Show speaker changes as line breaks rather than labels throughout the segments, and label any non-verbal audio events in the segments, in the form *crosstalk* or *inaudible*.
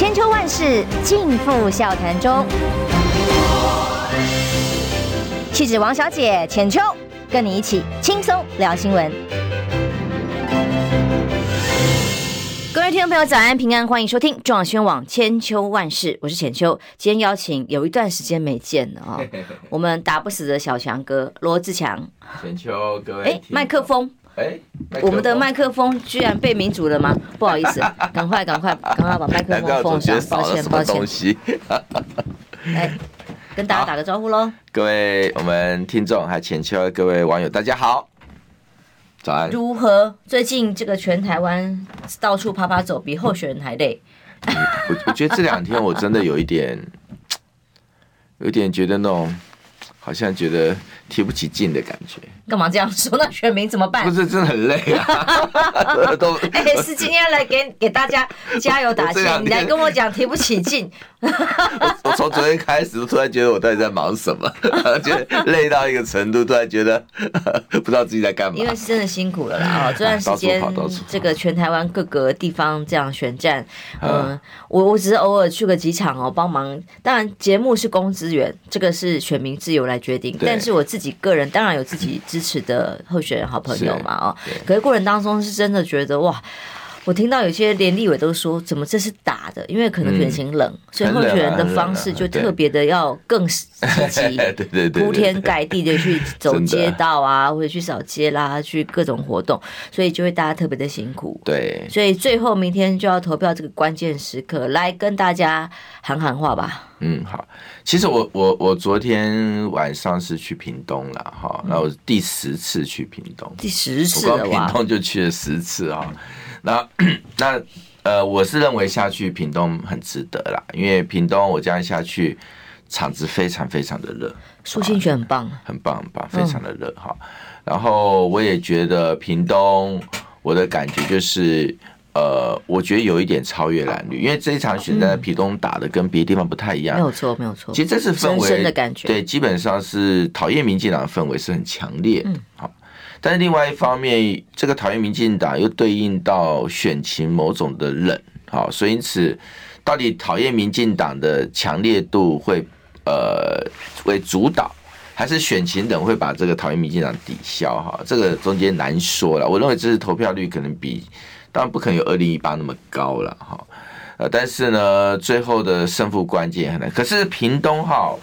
千秋万世尽付笑谈中。气质王小姐浅秋，跟你一起轻松聊新闻。各位听众朋友，早安平安，欢迎收听中广新闻网千秋万世，我是浅秋。今天邀请有一段时间没见了啊，*laughs* 我们打不死的小强哥罗志强。
浅秋，各位，哎，
麦克风。哎，我们的麦克风居然被民主了吗？不好意思，*laughs* 赶快赶快赶快把麦克风放上。抱歉抱歉。来，*laughs* 跟大家打个招呼喽。
各位我们听众还有浅秋各位网友，大家好，早安。
如何？最近这个全台湾到处爬爬走，比候选人还累。
我我觉得这两天我真的有一点，有点觉得那种，好像觉得。提不起劲的感觉，
干嘛这样说？那选民怎么办？
不是真的很累啊，*laughs* 都
哎、欸，是今天来给给大家加油打气，*laughs* 你来跟我讲提不起劲。*laughs*
我从昨天开始，突然觉得我到底在忙什么？觉得累到一个程度，突然觉得不知道自己在干嘛。
因为是真的辛苦了啦啊！这段时间这个全台湾各个地方这样选战，嗯，我我只是偶尔去个几场哦，帮忙。当然节目是公资源，这个是选民自由来决定，但是我自己。个人当然有自己支持的候选人、好朋友嘛，哦，可是过程当中是真的觉得哇，我听到有些连立委都说，怎么这是打的？因为可能选情冷，所以候选人的方式就特别的要更积极，*laughs* 对对对，铺天盖地的去走街道啊，或者去扫街啦，去各种活动，所以就会大家特别的辛苦。对，所以最后明天就要投票这个关键时刻，来跟大家喊喊话吧。
嗯，好。其实我我我昨天晚上是去屏东了哈，那我第十次去屏东，
第十次
我屏东就去了十次啊。那 *clears throat* 那呃，我是认为下去屏东很值得啦，因为屏东我这样下去，场子非常非常的热，
苏清泉很棒，
很棒很棒，非常的热哈。然后我也觉得屏东，我的感觉就是。呃，我觉得有一点超越蓝绿，因为这一场选在屏东打的跟别的地方不太一样。
没有错，没有错。
其实这是氛围的感觉，对，基本上是讨厌民进党的氛围是很强烈。嗯，好。但是另外一方面，这个讨厌民进党又对应到选情某种的冷，好，所以因此到底讨厌民进党的强烈度会呃为主导，还是选情冷会把这个讨厌民进党抵消？哈，这个中间难说了。我认为这次投票率可能比。当然不可能有二零一八那么高了哈，呃，但是呢，最后的胜负关键很难。可是屏东哈，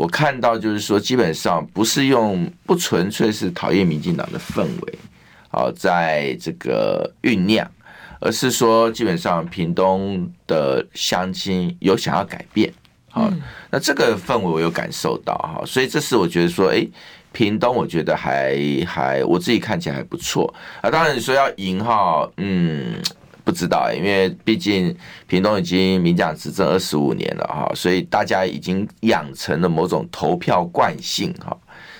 我看到就是说，基本上不是用不纯粹是讨厌民进党的氛围，好，在这个酝酿，而是说基本上屏东的乡亲有想要改变，好，那这个氛围我有感受到哈，所以这是我觉得说，哎。屏东我觉得还还我自己看起来还不错啊，当然你说要赢哈，嗯，不知道，因为毕竟屏东已经民进党执政二十五年了哈，所以大家已经养成了某种投票惯性哈，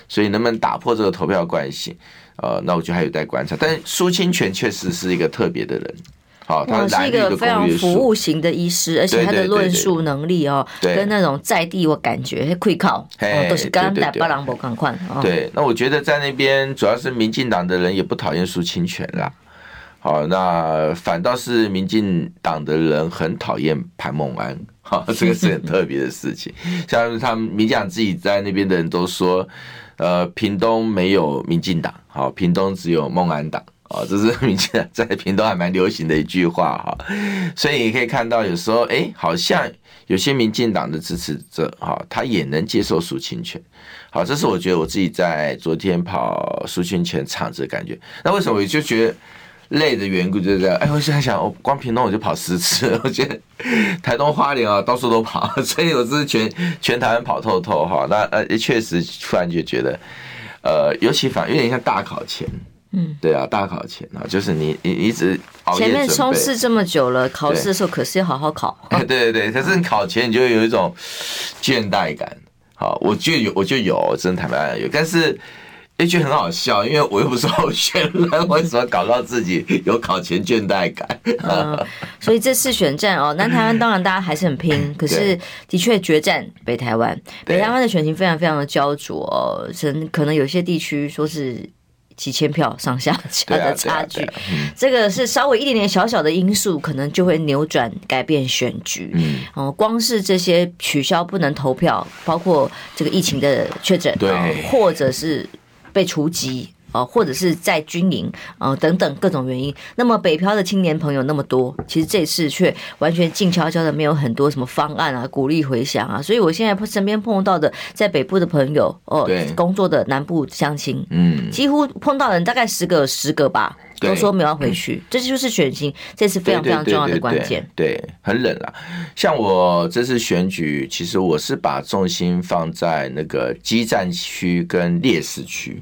所以能不能打破这个投票惯性，呃，那我觉得还有待观察。但苏清泉确实是一个特别的人。
好，他是一个非常服务型的医师，而且他的论述能力哦，跟那种在地我感觉会靠，都是刚打巴朗博赶快。
对，那我觉得在那边主要是民进党的人也不讨厌苏清泉啦。好，那反倒是民进党的人很讨厌潘孟安。*laughs* 好，这个是很特别的事情。*laughs* 像他们民进党自己在那边的人都说，呃，屏东没有民进党，好，屏东只有孟安党。哦，这是民进党在屏东还蛮流行的一句话哈，所以你可以看到，有时候哎，好像有些民进党的支持者哈，他也能接受苏清泉。好，这是我觉得我自己在昨天跑苏清泉场子的感觉。那为什么我就觉得累的缘故就是这样？哎，我现在想，我光屏东我就跑十次，*laughs* 我觉得台东花莲啊，到处都跑，所以我是全 *laughs* 全台湾跑透透哈。那呃，确实突然就觉得，呃，尤其反有点像大考前。嗯，对啊，大考前啊，就是你你一直熬夜，
前面冲刺这么久了，考试的时候可是要好好考。
对 *laughs* 对对，可是你考前你就会有一种倦怠感。好，我就有，我就有，真的坦白有，但是也觉得很好笑，因为我又不是候选人，*laughs* 为什么搞到自己有考前倦怠感？
嗯，所以这次选战哦，南台湾当然大家还是很拼，可是的确决战北台湾，北台湾的选情非常非常的焦灼哦，可能有些地区说是。几千票上下下的 *laughs* *laughs* 差距，这个是稍微一点点小小的因素，可能就会扭转改变选举。嗯，哦，光是这些取消不能投票，包括这个疫情的确诊，对，或者是被除籍。哦，或者是在军营，呃，等等各种原因。那么北漂的青年朋友那么多，其实这次却完全静悄悄的，没有很多什么方案啊，鼓励回乡啊。所以我现在身边碰到的在北部的朋友，哦，工作的南部乡亲，嗯，几乎碰到人大概十个十个吧，都说没有要回去。嗯、这就是选情，这是非常非常重要的关键。
对，很冷啊。像我这次选举，其实我是把重心放在那个基战区跟劣势区。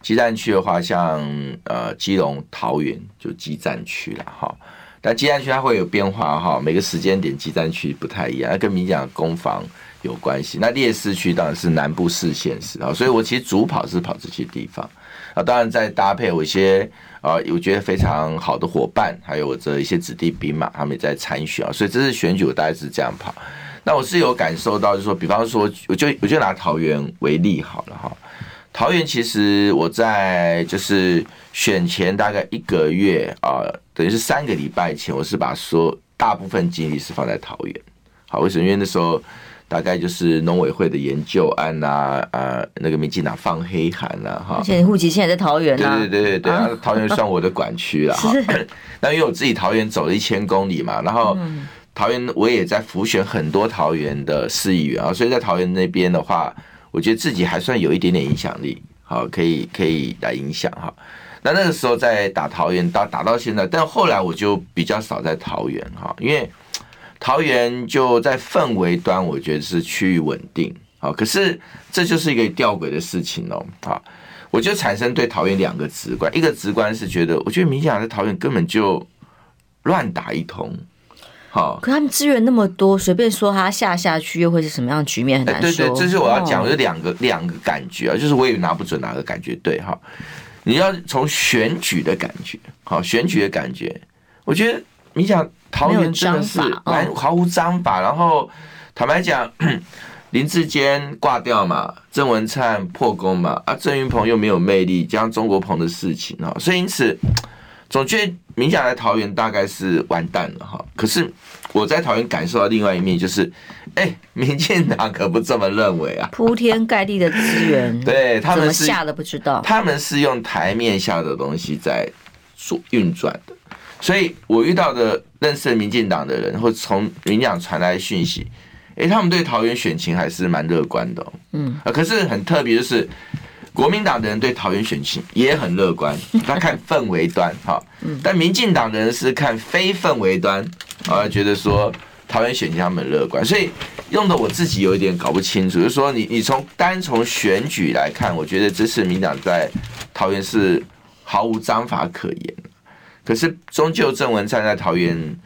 基战区的话，像呃基隆、桃园就基战区了哈。但基战区它会有变化哈，每个时间点基战区不太一样，跟民进党攻防有关系。那劣势区当然是南部四县市啊，所以我其实主跑是跑这些地方啊。当然再搭配我一些啊，我觉得非常好的伙伴，还有我这一些子弟兵嘛，他们也在参选啊。所以这次选举我大概是这样跑。那我是有感受到，就是说，比方说，我就我就拿桃园为例好了哈。桃园其实我在就是选前大概一个月啊，等于是三个礼拜前，我是把所大部分精力是放在桃园。好，为什么？因为那时候大概就是农委会的研究案呐，啊，那个民进党放黑函呐，哈。而
且你户籍现在在桃园
啊？对对对对对，啊、桃园算我的管区了哈。那因为我自己桃园走了一千公里嘛，然后桃园我也在辅选很多桃园的市议员啊，所以在桃园那边的话。我觉得自己还算有一点点影响力，好，可以可以来影响哈。那那个时候在打桃园，打打到现在，但后来我就比较少在桃园哈，因为桃园就在氛围端，我觉得是趋于稳定，好，可是这就是一个吊诡的事情哦，好，我就产生对桃园两个直观，一个直观是觉得，我觉得民进党在桃园根本就乱打一通。好，
可他们资源那么多，随便说他下下去又会是什么样的局面，很难说。
对对，这是我要讲的两个两个感觉啊，就是我也拿不准哪个感觉对哈。你要从选举的感觉，好，选举的感觉，我觉得你讲桃园真的是蛮毫无章法，然后坦白讲，*clears throat* 林志坚挂掉嘛，郑文灿破功嘛，啊，郑云鹏又没有魅力，加上中国鹏的事情啊，所以因此。总觉得民进党来桃园大概是完蛋了哈，可是我在桃园感受到另外一面，就是，哎、欸，民进党可不这么认为啊，
铺天盖地的资源，*laughs*
对他们是
下的不知道，
他们是用台面下的东西在做运转的，所以我遇到的认识民进党的人，或从民进党传来讯息，哎、欸，他们对桃园选情还是蛮乐观的，嗯，啊，可是很特别就是。国民党的人对桃园选情也很乐观，*laughs* 他看氛围端哈，但民进党的人是看非氛围端，啊，觉得说桃园选情他们乐观，所以用的我自己有一点搞不清楚，就是说你你从单从选举来看，我觉得这次民党在桃园是毫无章法可言，可是终究郑文灿在桃园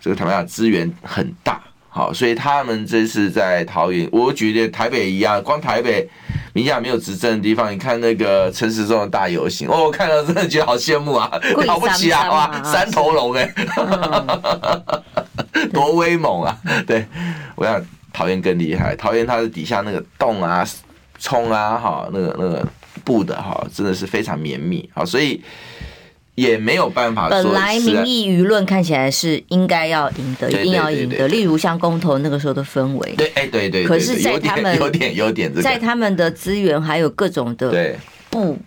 这个台湾资源很大。好，所以他们这次在桃园，我觉得台北一样，光台北，民进党没有执政的地方，你看那个陈时中的大游行，哦，我看到真的觉得好羡慕啊，了不起啊，哇，三头龙哎，*laughs* 多威猛啊！对，我想桃园更厉害，桃园它的底下那个洞啊、冲啊，哈，那个那个布的哈，真的是非常绵密，好，所以。也没有办法说。
本来民意舆论看起来是应该要赢得，一定要赢得。例如像公投那个时候的氛围，
对，哎，对对。
可是，在他们
有点有点
在他们的资源还有各种的不，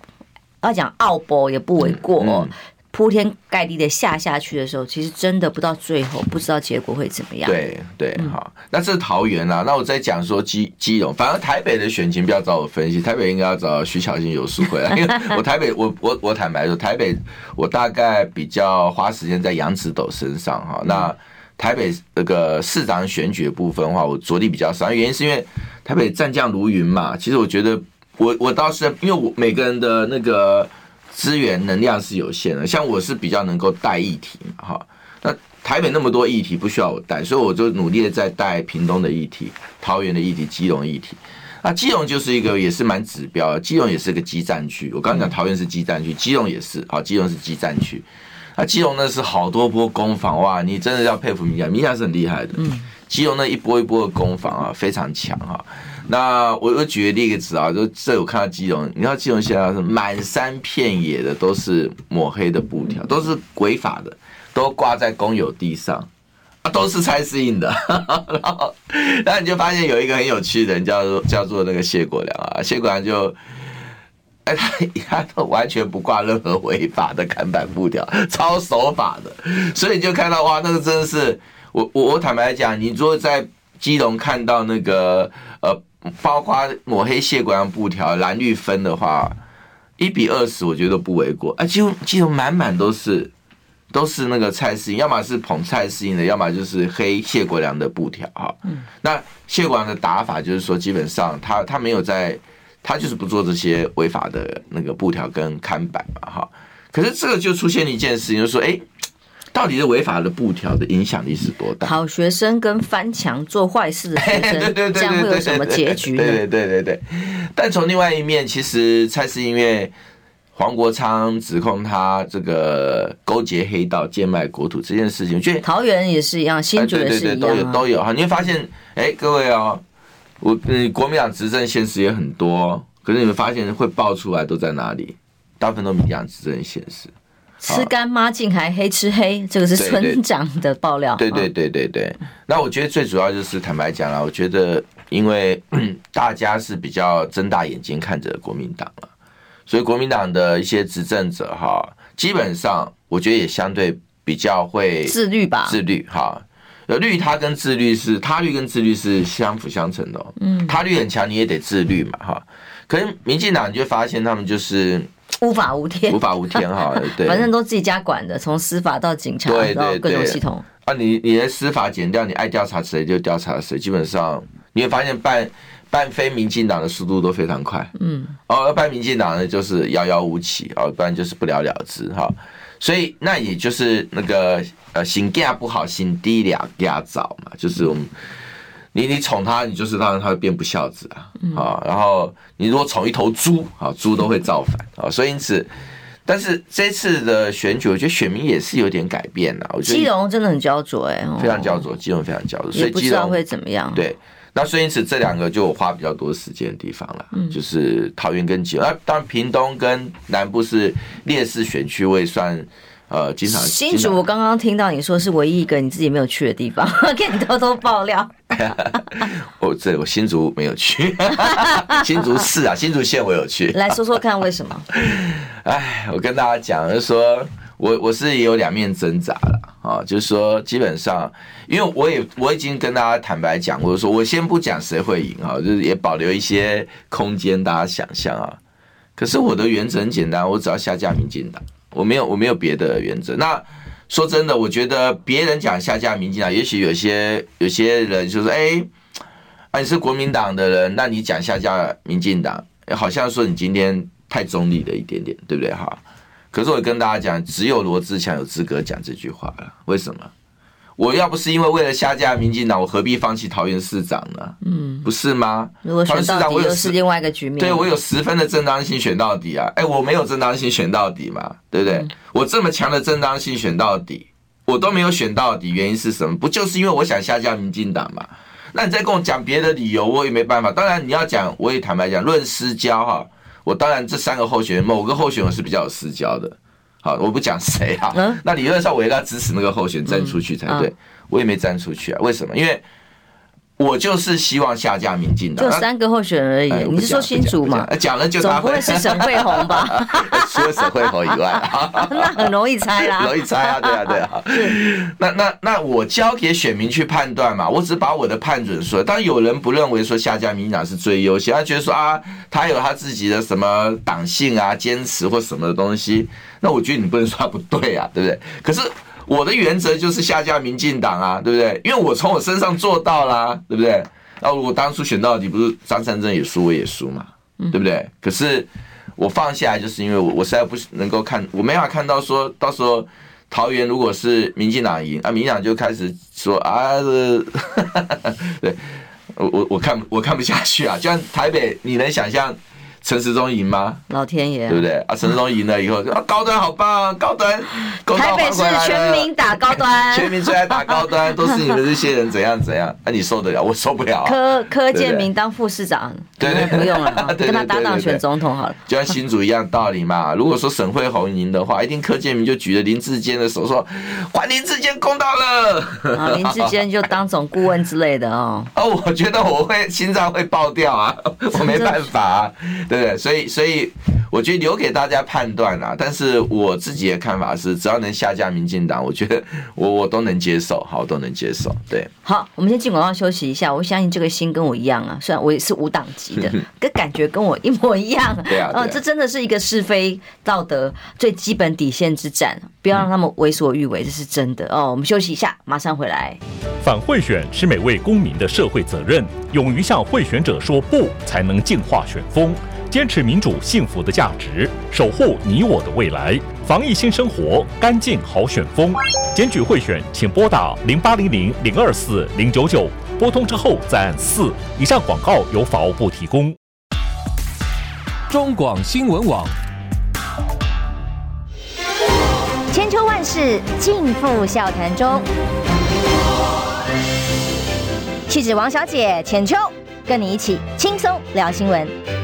要讲奥博也不为过。铺天盖地的下下去的时候，其实真的不到最后，不知道结果会怎么样。
对对，好，那这是桃园啊。那我再讲说基基隆，反正台北的选情不要找我分析，台北应该要找徐巧芯有书回来，*laughs* 因为我台北，*laughs* 我我我坦白说，台北我大概比较花时间在杨子斗身上哈。那台北那个市长选举的部分的话，我着力比较少，原因是因为台北战将如云嘛。其实我觉得我我倒是因为我每个人的那个。资源能量是有限的，像我是比较能够带议题嘛，哈。那台北那么多议题不需要我带，所以我就努力的在带屏东的议题、桃园的议题、基隆议题。那基隆就是一个也是蛮指标的，基隆也是个基站区。我刚刚讲桃园是基站区，基隆也是，好，基隆是基站区。那基隆那是好多波攻防哇，你真的要佩服民进党，民进党是很厉害的。嗯，基隆那一波一波的攻防啊，非常强哈。那我我举个例子啊，就这我看到基隆，你知道基隆现在是满山遍野的都是抹黑的布条，都是违法的，都挂在公有地上，啊，都是蔡适应的。然后，然后你就发现有一个很有趣的人，叫做叫做那个谢国梁啊，谢国梁就，哎，他他都完全不挂任何违法的看板布条，超守法的，所以你就看到哇，那个真的是，我我我坦白讲，你如果在基隆看到那个呃。包括抹黑谢国梁布条蓝绿分的话，一比二十，我觉得都不为过。啊，几乎几乎满满都是都是那个蔡适应，要么是捧蔡适应的，要么就是黑谢国梁的布条哈。那谢国梁的打法就是说，基本上他他没有在，他就是不做这些违法的那个布条跟看板嘛哈。可是这个就出现了一件事情，就是说，哎。到底是违法的布条的影响力是多大？
好学生跟翻墙做坏事的学生，*laughs* 这样会有什么结局呢？
对对对对对。但从另外一面，其实蔡适应因为黄国昌指控他这个勾结黑道、贱卖国土这件事情，我觉得
桃园也是一样，新竹也是一样，
都有都有哈。你会发现，哎，各位哦，我嗯，国民党执政现实也很多，可是你们发现会爆出来都在哪里？大部分都民进党执政县市。
吃干抹净还黑吃黑，这个是村长的爆料。
对对对对对，那我觉得最主要就是坦白讲了，我觉得因为 *clears throat* 大家是比较睁大眼睛看着国民党了，所以国民党的一些执政者哈，基本上我觉得也相对比较会
自律吧，
自律哈。有律他跟自律是他律跟自律是相辅相成的，嗯，他律很强，你也得自律嘛哈。可是民进党你就发现他们就是。
无法无天，
无法无天哈，*laughs* 对，
反正都自己家管的，从司法到警察到各种系统。
啊，你你的司法剪掉，你爱调查谁就调查谁，基本上你会发现办办非民进党的速度都非常快，嗯，哦，办民进党呢就是遥遥无期，哦，不然就是不了了之哈。所以那也就是那个呃，行家不好，行低两家早嘛，就是我们。你你宠他，你就是让他会变不孝子啊！啊，然后你如果宠一头猪，啊，猪都会造反啊！所以因此，但是这次的选举，我觉得选民也是有点改变了。我觉得基
隆真的很焦灼哎，
非常焦灼，基隆非常焦灼，所以
不知道会怎么样。
对，那所以因此这两个就花比较多时间的地方了，就是桃园跟基隆。那当然屏东跟南部是劣势选区，我也算。呃，经常
新竹，我刚刚听到你说是唯一一个你自己没有去的地方，*laughs* 给你偷偷爆料。*laughs*
我这我新竹没有去 *laughs* *laughs* 新竹市啊，新竹县我有去。
来说说看为什么？
哎，我跟大家讲，就是说我我是也有两面挣扎了啊，就是说基本上，因为我也我已经跟大家坦白讲过，说我先不讲谁会赢啊，就是也保留一些空间大家想象啊。可是我的原则很简单，我只要下架民进党。我没有，我没有别的原则。那说真的，我觉得别人讲下架民进党，也许有些有些人就是：“哎，啊，你是国民党的人，那你讲下架民进党，好像说你今天太中立了一点点，对不对？”哈。可是我跟大家讲，只有罗志强有资格讲这句话了。为什么？我要不是因为为了下架民进党，我何必放弃桃园市长呢？嗯，不是吗？
如果选到底又是另外一个局面。
对，我有十分的正当性选到底啊！哎，我没有正当性选到底嘛？对不对？嗯、我这么强的正当性选到底，我都没有选到底，原因是什么？不就是因为我想下架民进党嘛？那你再跟我讲别的理由，我也没办法。当然你要讲，我也坦白讲，论私交哈，我当然这三个候选人，某个候选人是比较有私交的。好，我不讲谁啊。嗯、那理论上我应该支持那个候选人站出去才对。我也没站出去啊，为什么？因为我就是希望下架民进党。
就三个候选人而已。哎、你是说新竹嘛？
讲了就他
不会是沈慧虹吧？*laughs*
除了沈慧虹以外，*laughs*
那很容易猜啦。*laughs*
容易猜啊，对啊，对啊。是那那那我交给选民去判断嘛，我只把我的判准说。当然有人不认为说下架民进党是最优先，他觉得说啊，他有他自己的什么党性啊、坚持或什么的东西。那我觉得你不能说他不对啊，对不对？可是我的原则就是下架民进党啊，对不对？因为我从我身上做到啦，对不对？然后我当初选到底不是张三正也输我也输嘛，对不对？可是我放下来，就是因为我我实在不能够看，我没法看到说到时候桃园如果是民进党赢啊，民进党就开始说啊，这 *laughs* 对我我我看我看不下去啊，就像台北，你能想象？陈时中赢吗？
老天爷，
对不对啊？陈时中赢了以后，啊，高端好棒，高端，
台北市全民打高端，
全民最爱打高端，都是你们这些人怎样怎样？那你受得了？我受不了。
柯柯建明当副市长，对对，不用了，*laughs* 跟他搭档选总统好了。
就像新竹一样道理嘛。如果说沈慧红赢的话，一定柯建明就举着林志坚的手说：“还林志坚公道了。”
啊林志坚就当总顾问之类的哦。*laughs*
哦，我觉得我会心脏会爆掉啊，*laughs* 我没办法啊。对不对？所以，所以我觉得留给大家判断啊。但是我自己的看法是，只要能下架民进党，我觉得我我都能接受，好，都能接受。对，
好，我们先进广告休息一下。我相信这个心跟我一样啊，虽然我也是无党籍的，*laughs* 跟感觉跟我一模一样。
对啊，
这真的是一个是非道德最基本底线之战，不要让他们为所欲为，这是真的哦。我们休息一下，马上回来。
反贿选是每位公民的社会责任，勇于向贿选者说不，才能净化选风。坚持民主幸福的价值，守护你我的未来。防疫新生活，干净好选风。检举贿选，请拨打零八零零零二四零九九，拨通之后再按四。以上广告由法务部提供。
中广新闻网。
千秋万世尽付笑谈中。气质王小姐浅秋，跟你一起轻松聊新闻。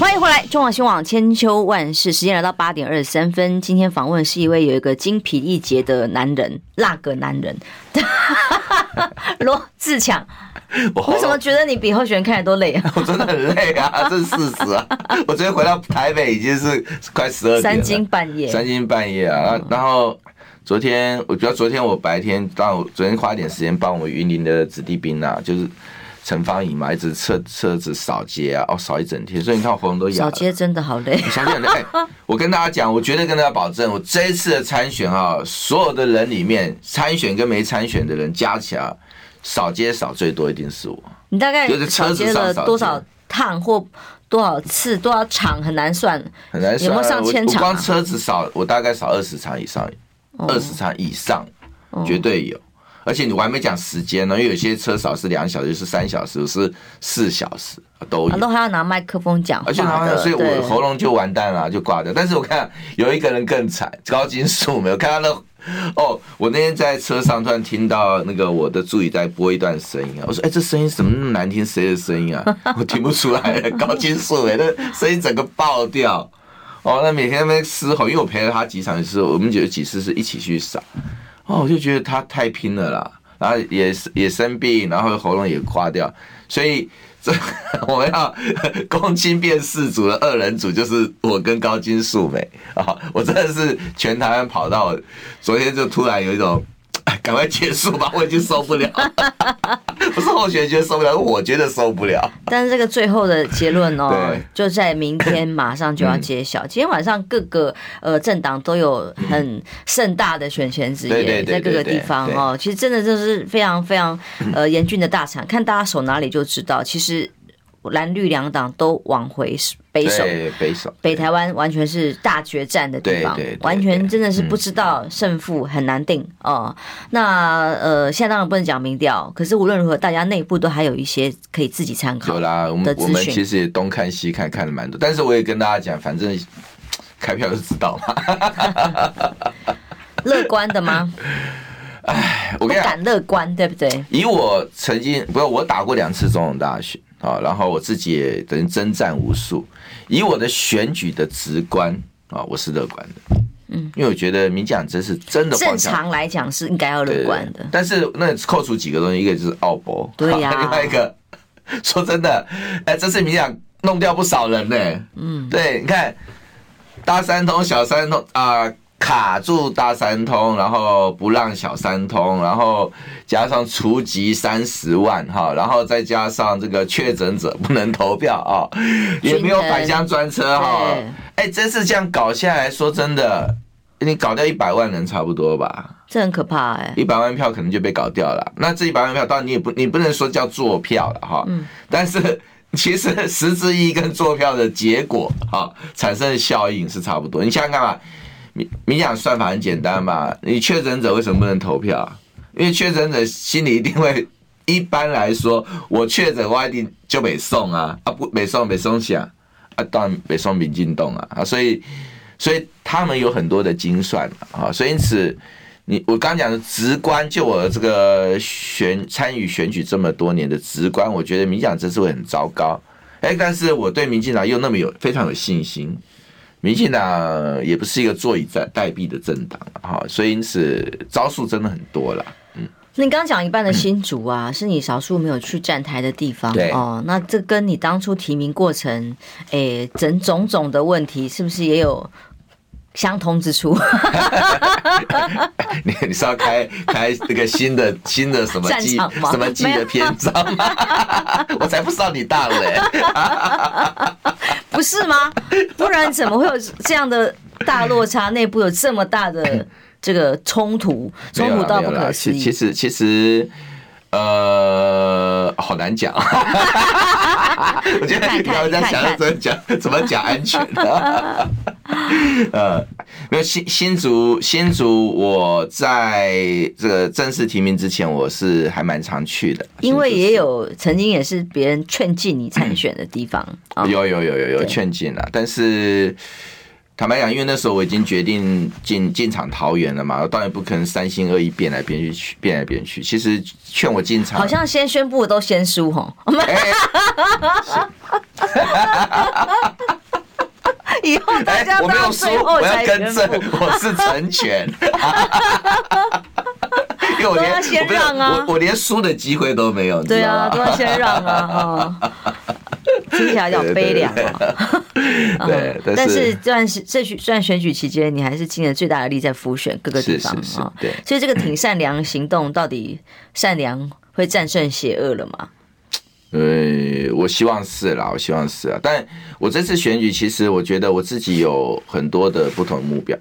欢迎回来，中广新闻网千秋万世，时间来到八点二十三分。今天访问是一位有一个精疲力竭的男人，那个男人，*laughs* 罗志强。*laughs* 我怎么觉得你比候选人看起来都累啊？
我真的很 *laughs* 累啊，这是事实啊。我昨天回到台北已经是快十二点，
三更半夜，
三更半夜啊。然后昨天，我觉得昨天我白天，当我昨天花一点时间帮我云林的子弟兵啊，就是。陈芳颖嘛，一直车车子扫街啊，哦，扫一整天，所以你看我喉咙都哑了。
扫街真的好累。
扫街很累。欸，*laughs* 我跟大家讲，我绝对跟大家保证，我这一次的参选啊，所有的人里面，参选跟没参选的人加起来，扫街扫最多一定是我。
你大概就是车子了多少趟或多少次，多少场很难算，
很难算。
有没有上千场？啊？
我光车子扫，我大概扫二十场以上，二十场以上，绝对有。而且你我还没讲时间呢，因为有些车少是两小时，是三小时，是四小时都有。
都还要拿麦克风讲话，
而且所以我喉咙就完蛋了，就挂掉。但是我看有一个人更惨，高金素没有看他的哦，我那天在车上突然听到那个我的助理在播一段声音啊，我说哎，这声音怎么那么难听？谁的声音啊？*laughs* 我听不出来，高金素哎，那声音整个爆掉。哦，那每天那边嘶吼，因为我陪了他几场，是我们有几次是一起去扫。哦，我就觉得他太拼了啦，然后也也生病，然后喉咙也垮掉，所以这 *laughs* 我们要公亲变四组的二人组就是我跟高金素梅啊，我真的是全台湾跑到，昨天就突然有一种。*laughs* 赶快结束吧，*laughs* 我已经受不了。*laughs* 不是候选人觉得受不了，我觉得受不了。
但是这个最后的结论哦，就在明天马上就要揭晓。今天晚上各个呃政党都有很盛大的选前之夜，在各个地方哦，其实真的就是非常非常呃严峻的大场，看大家守哪里就知道。其实。蓝绿两党都往回北守，
北守，
北台湾完全是大决战的地方，完全真的是不知道胜负很难定哦。那呃，现在当然不能讲民调，可是无论如何，大家内部都还有一些可以自己参考。
有啦，我们我们其实也东看西看，看了蛮多。但是我也跟大家讲，反正开票就知道嘛。*laughs* *laughs*
乐观的吗？
哎，我跟你讲，
敢乐观，对不对？
以我曾经不是我打过两次总统大选。啊，然后我自己也等于征战无数，以我的选举的直观啊，我是乐观的，嗯，因为我觉得民进党真是真的
正常来讲是应该要乐观的，
但是那扣除几个东西，一个就是奥博，
对呀、啊，
另外一个 *laughs* 说真的，哎，这次民进党弄掉不少人呢，嗯，对，你看大三通、小三通啊。呃卡住大三通，然后不让小三通，然后加上除籍三十万哈，然后再加上这个确诊者不能投票啊，*laughs* 也没有返乡专车哈，哎，真是这样搞下来说真的，你搞掉一百万人差不多吧？
这很可怕哎，
一百万票可能就被搞掉了。那这一百万票当然你也不你不能说叫作票了哈，嗯，但是其实实质意义跟作票的结果哈产生的效应是差不多。你想想看嘛。民民讲算法很简单嘛，你确诊者为什么不能投票？因为确诊者心里一定会一般来说，我确诊我一定就没送啊啊不没送没送想啊，当然没送民进党啊啊，所以所以他们有很多的精算啊，所以因此你我刚讲的直观，就我这个选参与选举这么多年的直观，我觉得民进党这次会很糟糕。哎，但是我对民进党又那么有非常有信心。民进党也不是一个坐以待待毙的政党哈，所以因此招数真的很多了。嗯，
你刚刚讲一半的新竹啊，是你少数没有去站台的地方。哦，那这跟你当初提名过程，诶，整种种的问题，是不是也有相通之处？*laughs*
你你是要开开这个新的新的什么季什么季的篇章吗？*laughs* 我才不知道你大了嘞！*laughs*
不是吗？不然怎么会有这样的大落差？内部有这么大的这个冲突，冲突到不可思议。
其实其实呃，好难讲。我觉得你刚刚在想要怎么讲，怎么讲安全的。*laughs* 呃，没有新新竹新竹，我在这个正式提名之前，我是还蛮常去的，
因为也有曾经也是别人劝进你参选的地方，
有有有有有劝进了，但是坦白讲，因为那时候我已经决定进进场桃园了嘛，我当然不可能三心二意变来变去去变来变去。其实劝我进场，
好像先宣布的都先输吼。*laughs* *laughs* 以后大家都要最后才更正，*laughs*
我是成全。*laughs* 因为我连
先让啊，
我我连输的机会都没有。
对啊，都要先让啊，听起来比较悲凉啊。
对，
但是这段是这这段选举期间，你还是尽了最大的力在辅选各个地方啊。对，所以这个挺善良行动，到底善良会战胜邪恶了吗？
呃，我希望是啦，我希望是啊。但我这次选举，其实我觉得我自己有很多的不同的目标。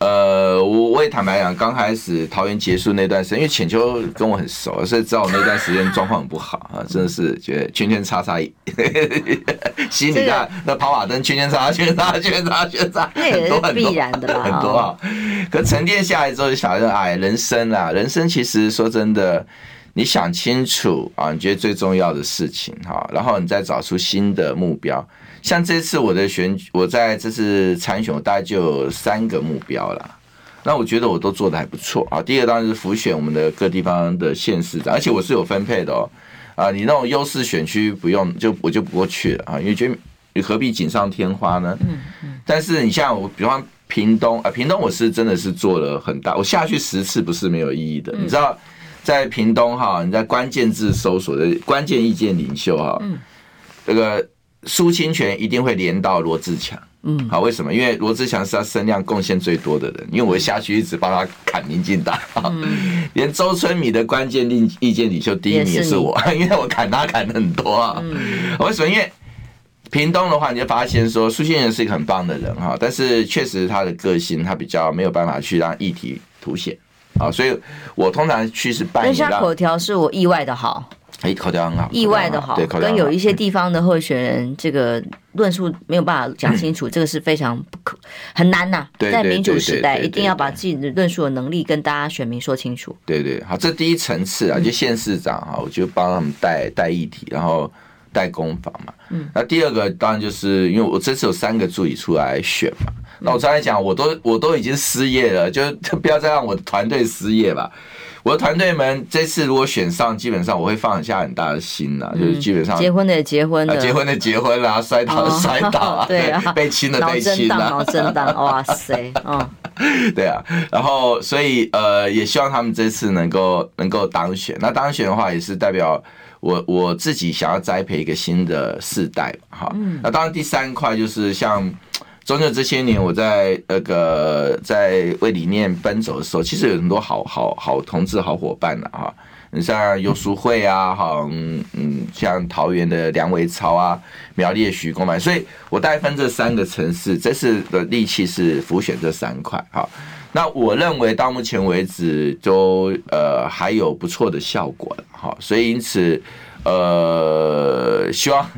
呃，我我也坦白讲，刚开始桃园结束那段时间，因为浅秋跟我很熟，所以知道我那段时间状况很不好 *laughs* 啊，真的是觉得圈圈叉叉，*laughs* 心里那那跑马灯圈圈叉叉圈叉圈叉圈叉，很多很多必然的啦，很多啊。可沉淀下来之后，就想着哎，人生啊，人生其实说真的。你想清楚啊，你觉得最重要的事情哈，然后你再找出新的目标。像这次我的选举，我在这次参选，我大概就有三个目标了。那我觉得我都做的还不错啊。第一个当然是辅选我们的各地方的县市长，而且我是有分配的哦。啊，你那种优势选区不用，就我就不过去了啊，因为觉得你何必锦上添花呢？嗯嗯。但是你像我，比方屏东啊，屏东我是真的是做了很大，我下去十次不是没有意义的，你知道。在屏东哈，你在关键字搜索的关键意见领袖哈，嗯，这个苏清泉一定会连到罗志强，嗯，好，为什么？因为罗志强是他声量贡献最多的人，因为我下去一直帮他砍民进党，嗯，*laughs* 连周春米的关键意意见领袖第一名也是我，*laughs* 因为我砍他砍的很多啊，嗯，为什么？因为屏东的话，你就发现说苏清泉是一个很棒的人哈，但是确实他的个性他比较没有办法去让议题凸显。啊，所以我通常去是办。
但是他口条是我意外的好，
哎，口条很好，
意外的好，
对，
跟有一些地方的候选人这个论述没有办法讲清楚，这个是非常不可很难呐。在民主时代，一定要把自己的论述的能力跟大家选民说清楚。
对对，好，这第一层次啊，就县市长啊，我就帮他们带带议题，然后带攻防嘛。嗯，那第二个当然就是因为我这次有三个助理出来选嘛。那我刚才讲，我都我都已经失业了，就不要再让我的团队失业吧。我的团队们这次如果选上，基本上我会放下很大的心呐，就是基本上
结婚的也结婚啊，
结婚的结婚了，摔倒的摔倒啊，*laughs* 对啊，被亲的被亲啊，
脑震荡，*laughs* 哇塞，嗯，
对啊，然后所以呃，也希望他们这次能够能够当选。那当选的话，也是代表我我自己想要栽培一个新的世代哈。那当然第三块就是像。中正这些年，我在那个在为理念奔走的时候，其实有很多好好好同志、好伙伴的哈。你像游淑慧啊，哈，嗯嗯，像桃园的梁维超啊，苗栗的徐公满，所以我大概分这三个城市，这次的力气是浮选这三块哈。那我认为到目前为止都呃还有不错的效果了哈，所以因此。呃，希望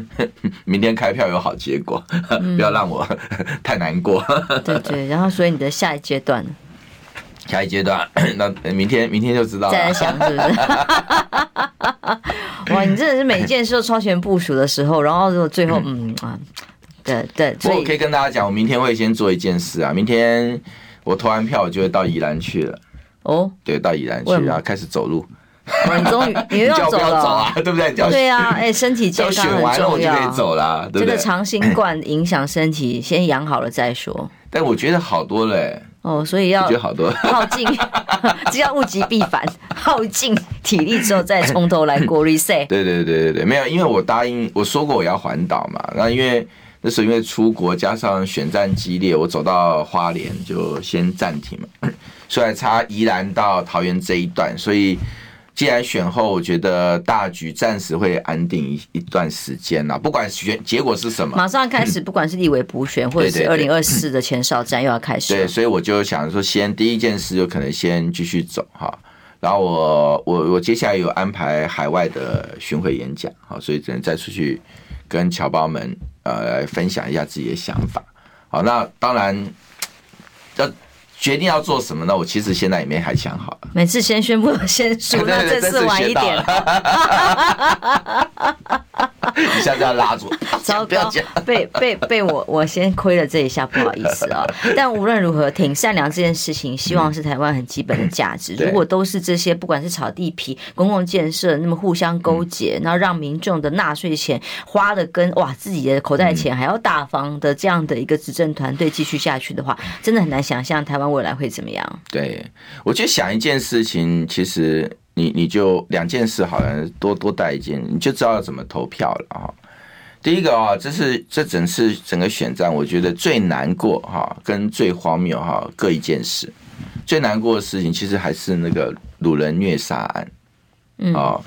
明天开票有好结果，嗯、不要让我 *laughs* 太难过。
对对，然后所以你的下一阶段，
下一阶段，*coughs* 那明天明天就知道了。
再来想是不是？*laughs* 哇，你真的是每件事都超前部署的时候，然后如果最后嗯啊，对对，所以
我可以跟大家讲，我明天会先做一件事啊，明天我投完票，我就会到宜兰去了。哦，对，到宜兰去，然后开始走路。*laughs*
你终于 *laughs* 你又要走了，*laughs*
对不对？
对啊，哎，身体健康很重要。选完了，
我就可以走了，对不对？
这个长新冠影响身体，先养好了再说。
但我觉得好多嘞。
哦，所以要
好多
耗尽，只要物极必反，耗尽体力之后再从头来过 reset。
对对对对对，没有，因为我答应我说过我要环岛嘛，那因为那时候因为出国加上选战激烈，我走到花莲就先暂停嘛，*coughs* 所以差宜兰到桃园这一段，所以。既然选后，我觉得大局暂时会安定一一段时间了。不管选结果是什么，
马上开始，*laughs* 不管是立委补选，或者是二零二四的前哨战又要开始。
对，所以我就想说，先第一件事就可能先继续走哈。然后我我我接下来有安排海外的巡回演讲，好，所以只能再出去跟侨胞们呃来分享一下自己的想法。好，那当然要。决定要做什么呢？我其实现在也没还想好了。
每次先宣布先输，*laughs* 那这次晚一点。*laughs*
一下就要拉住，*laughs*
糟糕，被被被我我先亏了这一下，不好意思啊。*laughs* 但无论如何，挺善良这件事情，希望是台湾很基本的价值。如果都是这些，不管是炒地皮、公共建设，那么互相勾结，然后让民众的纳税钱花的跟哇自己的口袋钱还要大方的这样的一个执政团队继续下去的话，真的很难想象台湾未来会怎么样。
对，我就想一件事情，其实。你你就两件事，好像多多带一件，你就知道怎么投票了啊。第一个啊，这是这整次整个选战，我觉得最难过哈，跟最荒谬哈各一件事。最难过的事情，其实还是那个鲁人虐杀案，啊。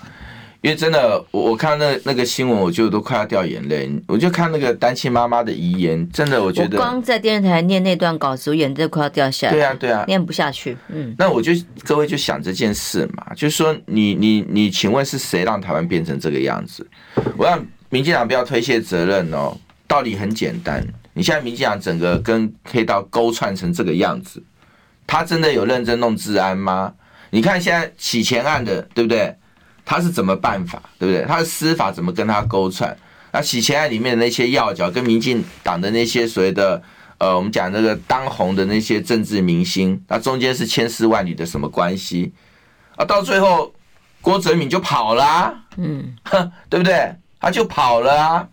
因为真的，我我看那那个新闻，我就都快要掉眼泪。我就看那个单亲妈妈的遗言，真的，我觉得
我光在电视台念那段稿子，我眼泪都快要掉下来。
对啊，对啊，
念不下去。嗯，
那我就各位就想这件事嘛，就是说你，你你你，请问是谁让台湾变成这个样子？我让民进党不要推卸责任哦。道理很简单，你现在民进党整个跟黑道勾串成这个样子，他真的有认真弄治安吗？你看现在洗钱案的，对不对？他是怎么办法，对不对？他的司法怎么跟他勾串？那洗钱案里面的那些要角，跟民进党的那些所谓的呃，我们讲那个当红的那些政治明星，那中间是千丝万缕的什么关系？啊，到最后郭哲敏就跑了，啊，嗯，哼，对不对？他就跑了啊。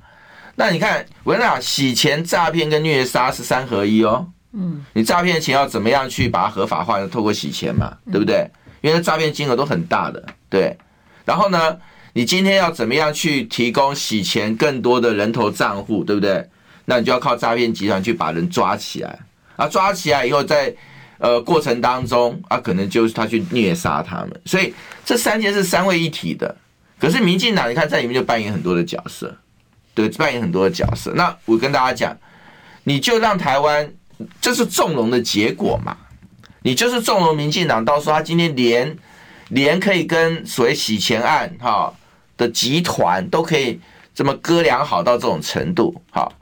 那你看，我跟你讲，洗钱、诈骗跟虐杀是三合一哦。嗯，你诈骗钱要怎么样去把它合法化？要透过洗钱嘛，对不对？因为诈骗金额都很大的，对。然后呢，你今天要怎么样去提供洗钱更多的人头账户，对不对？那你就要靠诈骗集团去把人抓起来，啊，抓起来以后在呃过程当中啊，可能就是他去虐杀他们。所以这三件是三位一体的。可是民进党你看在里面就扮演很多的角色，对，扮演很多的角色。那我跟大家讲，你就让台湾这是纵容的结果嘛？你就是纵容民进党，到时候他今天连。连可以跟所谓洗钱案哈的集团都可以这么割良好到这种程度，好，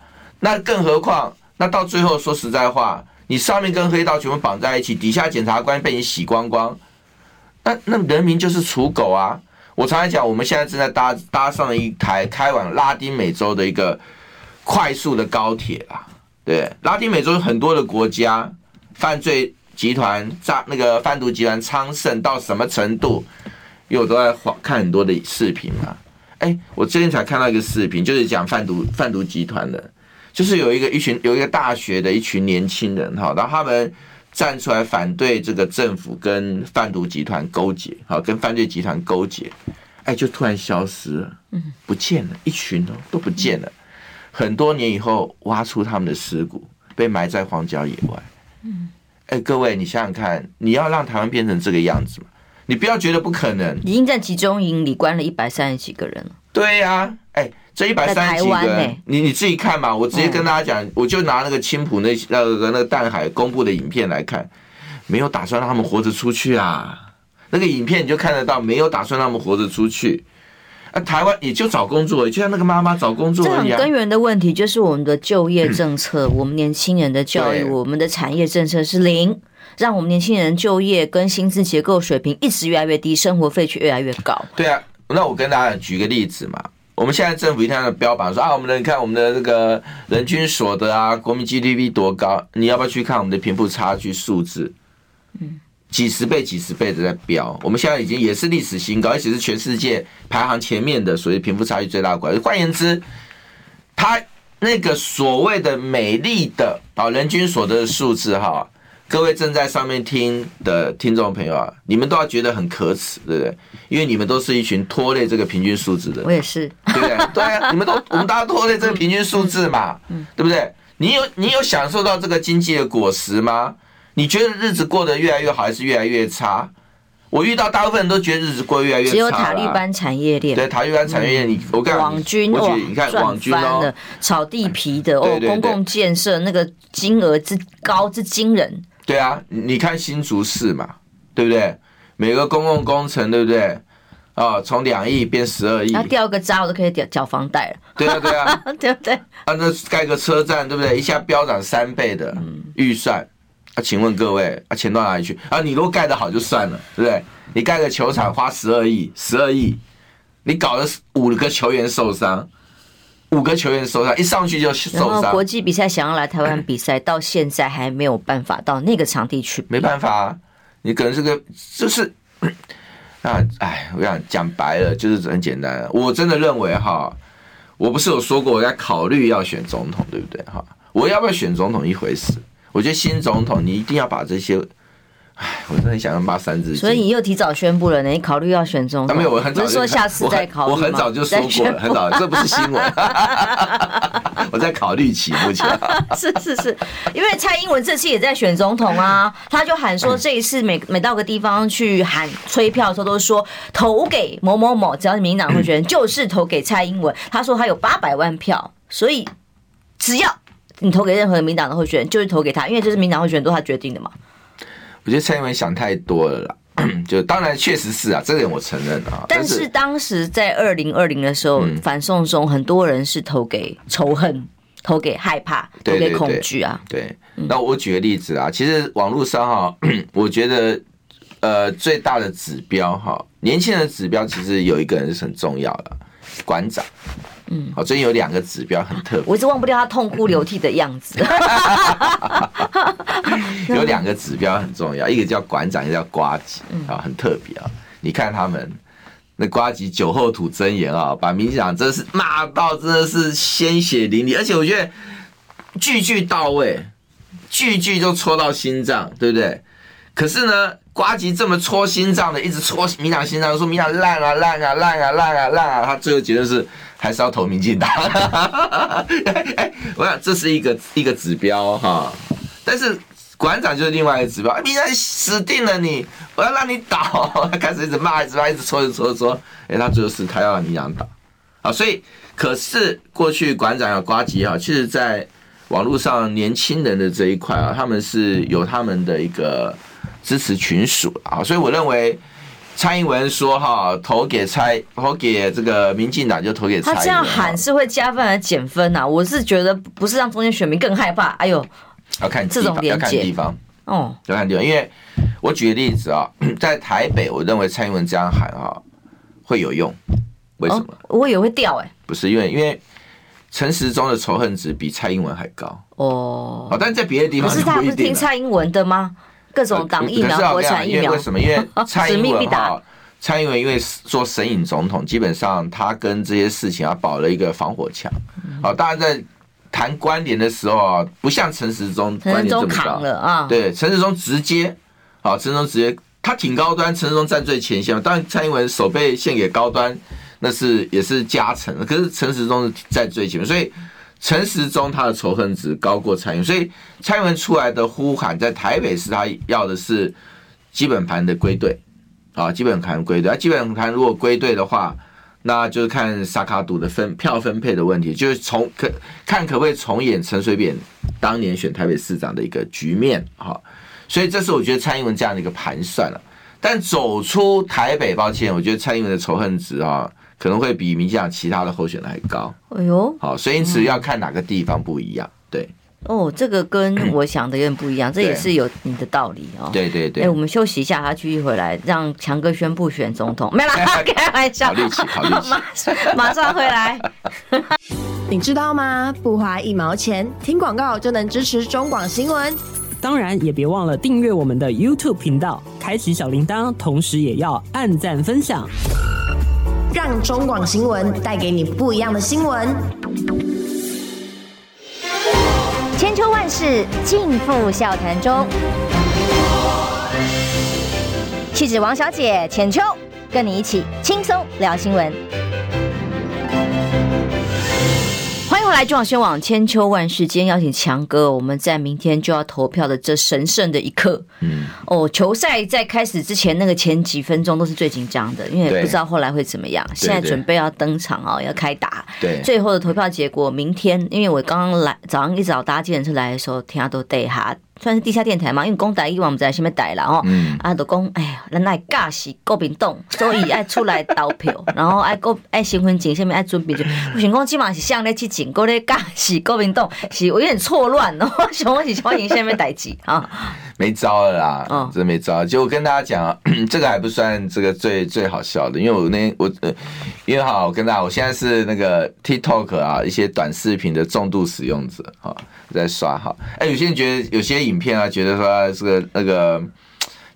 那更何况那到最后说实在话，你上面跟黑道全部绑在一起，底下检察官被你洗光光，那那人民就是刍狗啊！我常常讲，我们现在正在搭搭上了一台开往拉丁美洲的一个快速的高铁啊，对，拉丁美洲有很多的国家犯罪。集团诈那个贩毒集团昌盛到什么程度？因为我都在看很多的视频嘛。哎，我最近才看到一个视频，就是讲贩毒贩毒集团的，就是有一个一群有一个大学的一群年轻人哈，然后他们站出来反对这个政府跟贩毒集团勾结，好，跟犯罪集团勾结，哎，就突然消失了，嗯，不见了，一群哦都不见了，很多年以后挖出他们的尸骨，被埋在荒郊野外，嗯。哎，各位，你想想看，你要让台湾变成这个样子吗？你不要觉得不可能。
已经在集中营里关了一百三十几个人了。
对呀、啊，哎，这一百三十几个人，欸、你你自己看嘛。我直接跟大家讲，嗯、我就拿那个青浦那那个那个淡海公布的影片来看，没有打算让他们活着出去啊。那个影片你就看得到，没有打算让他们活着出去。啊，台湾也就找工作，就像那个妈妈找工作一样。
这很根源的问题就是我们的就业政策，嗯、我们年轻人的教育，我们的产业政策是零，让我们年轻人就业跟薪资结构水平一直越来越低，生活费却越来越高。
对啊，那我跟大家举个例子嘛，我们现在政府一天的标榜说啊，我们的你看我们的那个人均所得啊，国民 GDP 多高，你要不要去看我们的贫富差距数字？嗯，几十倍、几十倍的在飙，我们现在已经也是历史新高，而且是全世界排行前面的，所谓贫富差距最大的国家。换言之，它那个所谓的美丽的啊人均所得的数字哈。各位正在上面听的听众朋友啊，你们都要觉得很可耻，对不对？因为你们都是一群拖累这个平均数字的人。
我也是，
对不对？*laughs* 对啊，你们都我们大家拖累这个平均数字嘛，对不对？你有你有享受到这个经济的果实吗？你觉得日子过得越来越好，还是越来越差？我遇到大部分人都觉得日子过得越来越差。
只有塔利班产业链，
对塔利班产业链，你我看
网军哦，
你看网军哦，
炒地皮的哦，公共建设那个金额之高之惊人。
对啊，你看新竹市嘛，对不对？每个公共工程，对不对？啊，从两亿变十二亿，
那掉个渣我都可以缴缴房贷了。
对啊，对啊，*laughs*
对不对？
啊，那盖个车站，对不对？一下飙涨三倍的预算，啊，请问各位，啊，钱到哪里去？啊，你如果盖得好就算了，对不对？你盖个球场花十二亿，十二亿，你搞了五个球员受伤。五个球员受伤，一上去就受伤。然后
国际比赛想要来台湾比赛，到现在还没有办法到那个场地去。
没办法啊，你可能是个就是 *clears throat* 啊，哎，我想讲白了就是很简单。我真的认为哈，我不是有说过我在考虑要选总统，对不对哈？我要不要选总统一回事，我觉得新总统你一定要把这些。哎，我真的想要骂三字经。
所以你又提早宣布了呢？你考虑要选总统？
没有，我很早就
说下次再考虑。
我很早就说过了，很早，这不是新闻。*laughs* 我在考虑起目前。
是是是，因为蔡英文这次也在选总统啊，他就喊说这一次每 *clears throat* 每到个地方去喊催票的时候，都说投给某某某，只要是民进党候选人，*clears throat* 就是投给蔡英文。他说他有八百万票，所以只要你投给任何民进党的候选人，就是投给他，因为这是民进党候选人都他决定的嘛。
我觉得蔡英文想太多了啦，*clears throat* 就当然确实是啊，这个点我承认啊。
但是当时在二零二零的时候，反送中很多人是投给仇恨，投给害怕，投给恐惧啊。
对，那我举个例子啊，其实网络上哈，*clears throat* 我觉得呃最大的指标哈，年轻人的指标其实有一个人是很重要的，馆长。嗯，好，最近有两个指标很特别，*laughs*
我一直忘不掉他痛哭流涕的样子。*laughs*
有两个指标很重要，一个叫馆长，一个叫瓜吉啊，很特别啊。你看他们那瓜吉酒后吐真言啊，把民进党真的是骂到真的是鲜血淋漓，而且我觉得句句到位，句句都戳到心脏，对不对？可是呢，瓜吉这么戳心脏的，一直戳民进党心脏，说民进党烂啊烂啊烂啊烂啊烂啊，他最后结论是。还是要投民进党，*laughs* 哎，我想这是一个一个指标哈，但是馆长就是另外一个指标，你死定了你，我要让你倒，他 *laughs* 开始一直骂，一直骂，一直戳，一直戳，戳，哎，他最后是他要让民进党。倒，啊，所以可是过去馆长要刮吉哈，其实在网络上年轻人的这一块啊，他们是有他们的一个支持群属啊，所以我认为。蔡英文说：“哈，投给蔡，投给这个民进党就投给蔡。”他
这样喊是会加分还是减分呐？我是觉得不是让中间选民更害怕。哎呦，
要看这种要看地方哦，要看地方。因为我举个例子啊，*clears throat* 在台北，我认为蔡英文这样喊啊会有用。为什么？
我以为会掉哎。
不是因为因为陈时中的仇恨值比蔡英文还高哦。哦，但是在别的地方
不是他不是听蔡英文的吗？各种党疫苗、国产疫苗，
为什么？因为 *laughs* 蔡英文哈，蔡英文因为做神隐总统，基本上他跟这些事情啊保了一个防火墙。好，当然在谈关联的时候啊，不像陈时中关联这么高啊。对，陈时中直接，好，陈时中直接，他挺高端，陈时中站最前线嘛。当然，蔡英文手被献给高端，那是也是加成。可是陈时中是在最前面，所以。陈时中他的仇恨值高过蔡英文，所以蔡英文出来的呼喊在台北市，他要的是基本盘的归队啊，基本盘归队。啊，基本盘如果归队的话，那就是看萨卡赌的分票分配的问题，就是从可看可不可以重演陈水扁当年选台北市长的一个局面啊。所以这是我觉得蔡英文这样的一个盘算了。但走出台北，抱歉，我觉得蔡英文的仇恨值啊。可能会比民进党其他的候选人还高。哎呦，好，所以因此要看哪个地方不一样。对，
哦，这个跟 *clears throat* 我想的有点不一样，这也是有你的道理哦。
对对对。
哎，我们休息一下，他继续回来，让强哥宣布选总统。没啦，*laughs* 开玩笑。
好力气，好力气。
马马上回来。*laughs*
你知道吗？不花一毛钱，听广告就能支持中广新闻。
当然，也别忘了订阅我们的 YouTube 频道，开启小铃铛，同时也要按赞分享，
让中广新闻带给你不一样的新闻。千秋万世尽付笑谈中，气质王小姐浅秋，跟你一起轻松聊新
闻。来，中广新闻网千秋万世，今天邀请强哥，我们在明天就要投票的这神圣的一刻。嗯，哦，球赛在开始之前那个前几分钟都是最紧张的，因为不知道后来会怎么样。现在准备要登场哦，要开打。对，最后的投票结果明天，因为我刚刚来早上一早搭计程车来的时候，天下都得哈。算是地下电台嘛，因为公台语我们在下面台啦哦，嗯、啊，都讲哎呀，咱爱尬死国民党，所以爱出来投票，然后爱国爱新婚警下面爱准备就，我想讲起码是向咧去警告咧尬死国民党，*laughs* 是我有点错乱哦，想我是欢迎下面代志啊，
没招了啦，嗯，真没招，就我跟大家讲啊，*clears throat* 这个还不算这个最最好笑的，因为我那我呃，因为哈，我跟大家，我现在是那个 TikTok 啊，一些短视频的重度使用者哈。在刷哈，哎，有些人觉得有些影片啊，觉得说这个那个，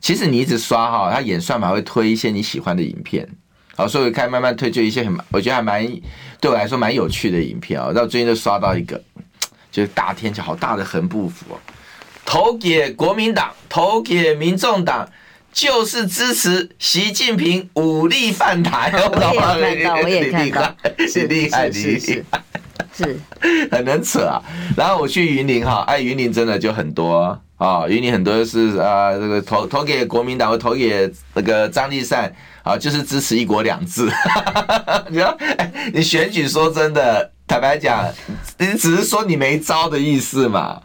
其实你一直刷哈，他演算法会推一些你喜欢的影片，好，所以开慢慢推就一些很，我觉得还蛮对我来说蛮有趣的影片啊。然后最近就刷到一个，就是大天桥好大的横幅哦，投给国民党，投给民众党，就是支持习近平武力犯台。
我也看到，我也看到，*laughs*
是厉害，厉害。
是，*laughs*
很能扯啊！然后我去云林哈，哎，云林真的就很多啊，云林很多是啊，这个投投给国民党，或投给那个张立善啊，就是支持一国两制。*laughs* 你说，哎，你选举说真的，坦白讲，你只是说你没招的意思嘛。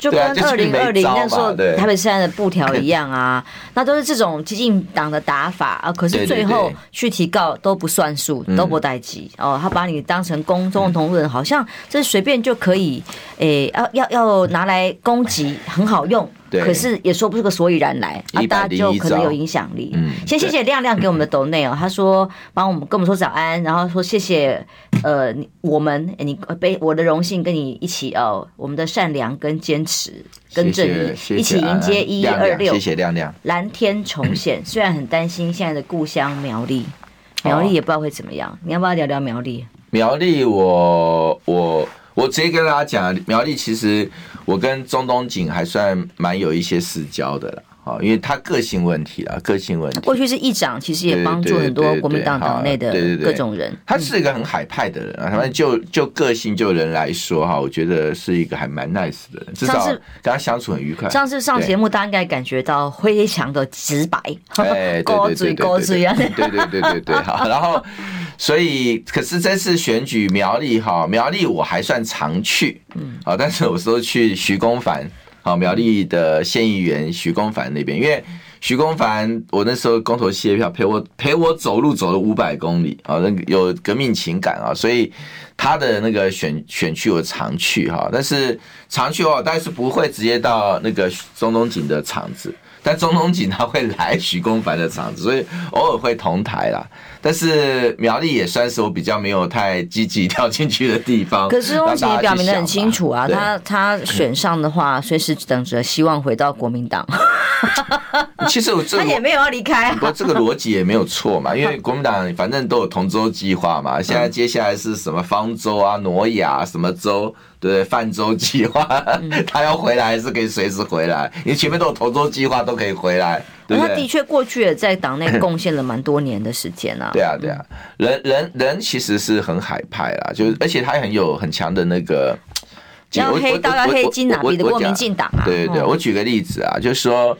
就跟二零二零那时候台北市的布条一样啊，*laughs* 那都是这种激进党的打法啊。可是最后去提告都不算数，都不待急哦。他把你当成公众同路人，好像这随便就可以诶，要要要拿来攻击，很好用。可是也说不出个所以然来，啊，大家就可能有影响力。先谢谢亮亮给我们的抖内哦，*laughs* 他说帮我们跟我们说早安，然后说谢谢呃我们你被我的荣幸跟你一起哦，我们的善良跟坚持跟正义一起迎接一一二六。
谢谢亮亮，
蓝天重现，*laughs* 虽然很担心现在的故乡苗栗，苗栗也不知道会怎么样。你要不要聊聊苗栗？
苗栗，我我。我直接跟大家讲，苗栗其实我跟中东锦还算蛮有一些私交的了，哈，因为他个性问题啊，个性问题。
过去是议长，其实也帮助很多国民党党内的各种人。
他是一个很海派的人啊，他们就就个性就人来说哈，我觉得是一个还蛮 nice 的人，至少跟他相处很愉快。
上次上节目，大家应该感觉到非常的直白，
高嘴高嘴啊，对对对对对，好，然后。*laughs* 所以，可是这次选举苗栗哈，苗栗我还算常去，嗯，好，但是有时候去徐公凡，好，苗栗的县议员徐公凡那边，因为徐公凡我那时候公投谢票陪我陪我走路走了五百公里，啊，那个有革命情感啊，所以他的那个选选区我常去哈，但是常去哦，但是不会直接到那个中东锦的场子。但中东锦他会来徐公凡的场子，所以偶尔会同台啦。但是苗栗也算是我比较没有太积极跳进去的地方。
可是钟东锦也表明的很清楚啊，他他选上的话，随时等着希望回到国民党。*laughs*
其实我这
他也没有要离开，
不过这个逻辑也没有错嘛，因为国民党反正都有同舟计划嘛。现在接下来是什么方舟啊、挪亚什么舟？对，泛舟计划，他要回来是可以随时回来，你前面都有投舟计划都可以回来。对对，
他的确过去也在党内贡献了蛮多年的时间啊。
对啊，对啊，人人人其实是很海派啦，就是而且他很有很强的那个，
要黑到要黑金哪比得过民进党啊？
对对对，我举个例子啊，就是说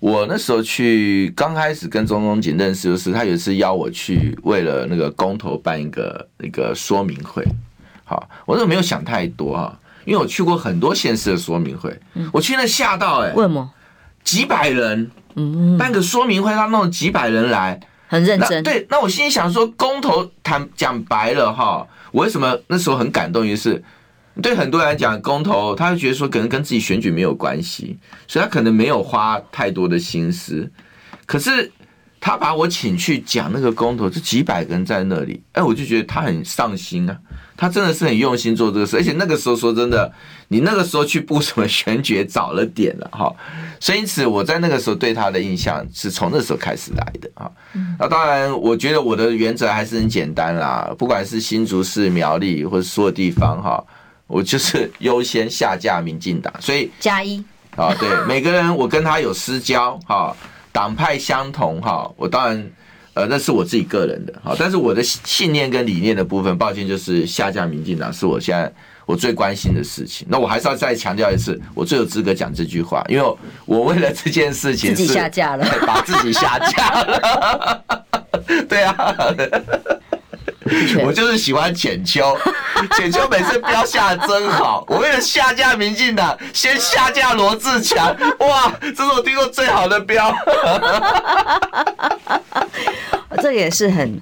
我那时候去刚开始跟钟东锦认识，就是他有一次邀我去为了那个公投办一个一个说明会。好，我都没有想太多啊，因为我去过很多县市的说明会，我去那吓到哎、欸，
为什么？
几百人，嗯，办个说明会，他弄几百人来，
很认真。
对，那我心里想说，公投谈讲白了哈，我为什么那时候很感动？于是。对很多人来讲，公投他会觉得说可能跟自己选举没有关系，所以他可能没有花太多的心思。可是他把我请去讲那个公投，这几百个人在那里，哎，我就觉得他很上心啊，他真的是很用心做这个事。而且那个时候说真的，你那个时候去布什么选举早了点了哈。所以因此我在那个时候对他的印象是从那时候开始来的啊。那当然，我觉得我的原则还是很简单啦，不管是新竹市、苗栗或者所有地方哈。我就是优先下架民进党，所以
加一
啊，对每个人我跟他有私交哈，党派相同哈，我当然呃那是我自己个人的哈，但是我的信念跟理念的部分，抱歉就是下架民进党是我现在我最关心的事情。那我还是要再强调一次，我最有资格讲这句话，因为我为了这件事情
自己下架了，*laughs*
把自己下架了，*laughs* 对啊。我就是喜欢浅秋，*laughs* 浅秋每次标下的真好。我为了下架民进党，先下架罗志强，哇，这是我听过最好的标。*laughs*
这也是很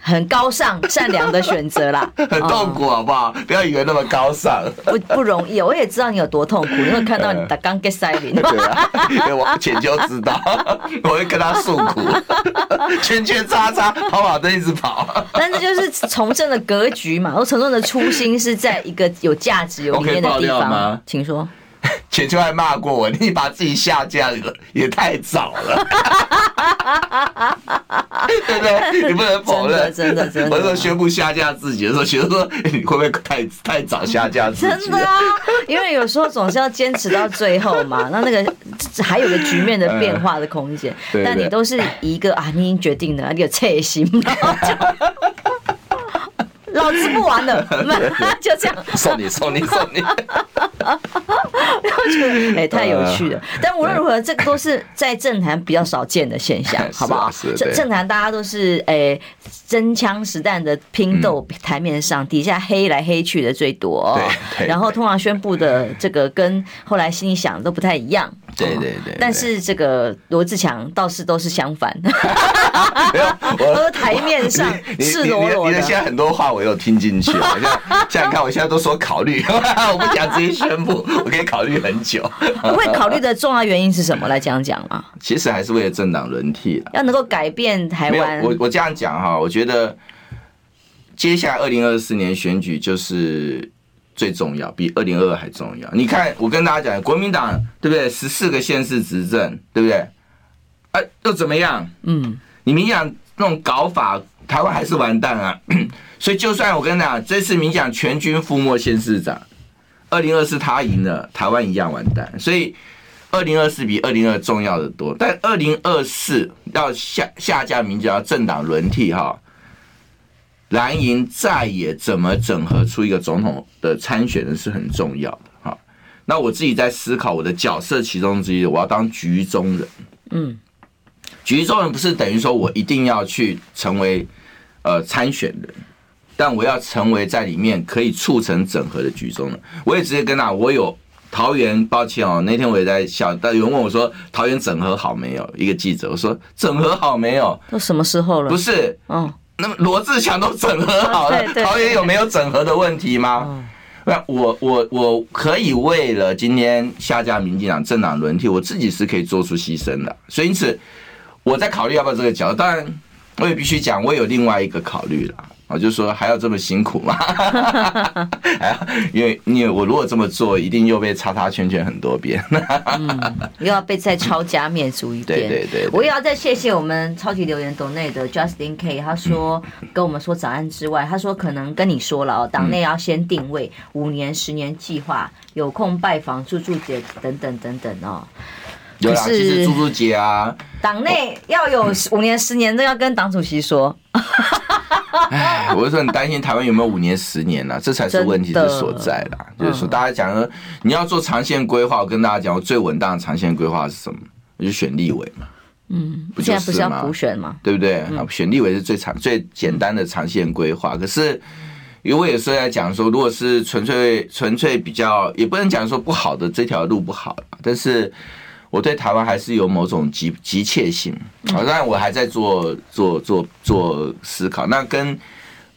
很高尚、善良的选择啦。*laughs*
很痛苦，好不好？不要以为那么高尚，
不不容易。我也知道你有多痛苦，因为看到你的刚 get 塞林。
对啊，因为我浅秋知道，*laughs* 我会跟他诉苦，*laughs* 圈圈叉叉，跑跑灯一直跑。
但是就是从政的格局嘛，我从政的初心是在一个有价值、有理念的地方吗？请说。
浅秋还骂过我，你把自己下架了也太早了，*laughs* 对不对？*laughs* 你不能否认，
真的真的。
我说宣布下架自己的时候，学生说你会不会太太早下架自己？
真的啊，因为有时候总是要坚持到最后嘛。那那个还有个局面的变化的空间，但你都是一个啊，你已经决定了，你有切心。老子不玩了，*laughs* *laughs* 就这样
送你送你送你，*laughs*
我觉得哎太有趣了。但无论如何，这个都是在政坛比较少见的现象，好不好？政政坛大家都是哎真枪实弹的拼斗台面上，底下黑来黑去的最多。然后通常宣布的这个跟后来心里想的都不太一样。
对对对。但
是这个罗志强倒是都是相反，*laughs* 而台面上赤裸裸的。
现在很多话我。有听进去，好像现在看，我现在都说考虑，*laughs* 我不想直接宣布，我可以考虑很久。
不会考虑的重要原因是什么？来讲讲啊。
其实还是为了政党轮替，
要能够改变台湾。
我我这样讲哈，我觉得接下来二零二四年选举就是最重要，比二零二二还重要。你看，我跟大家讲，国民党对不对？十四个县市执政，对不对？哎、啊，又怎么样？嗯，你们讲那种搞法，台湾还是完蛋啊。*clears throat* 所以，就算我跟你讲，这次民进党全军覆没县市长，二零二四他赢了，台湾一样完蛋。所以，二零二四比二零二重要的多。但二零二四要下下架民进党政党轮替哈，蓝营再也怎么整合出一个总统的参选人是很重要的哈。那我自己在思考我的角色其中之一，我要当局中人。嗯，局中人不是等于说我一定要去成为呃参选人。但我要成为在里面可以促成整合的局中人，我也直接跟他，我有桃园，抱歉哦，那天我也在笑，但有人问我说桃园整合好没有？一个记者我说整合好没有？
都什么时候了？
不是，嗯，那么罗志强都整合好了，桃园有没有整合的问题吗？那我我我可以为了今天下架民进党政党轮替，我自己是可以做出牺牲的，所以因此我在考虑要不要这个角度，当然我也必须讲，我有另外一个考虑了。我就说还要这么辛苦吗？*laughs* 还要因为因为我如果这么做，一定又被叉叉圈圈很多遍，
嗯，又要被再抄家灭族一遍。
对对对，
我也要再谢谢我们超级留言董内的 Justin K，他说跟我们说早安之外，他说可能跟你说了哦，党内要先定位五年、十年计划，有空拜访住住姐等等等等哦。
有啦，其实猪猪姐啊，
党内要有五年、十年，都要跟党主席说。*laughs*
哎，我就说很担心台湾有没有五年、十年呢、啊？这才是问题的所在啦。就是说，大家讲说你要做长线规划，我跟大家讲，我最稳当的长线规划是什么？就选立委嘛。
嗯，不现在不是要补选吗？
对不对？选立委是最长、最简单的长线规划。可是，因为我有时候在讲说，如果是纯粹、纯粹比较，也不能讲说不好的这条路不好，但是。我对台湾还是有某种急急切性，好，当然我还在做做做做思考。那跟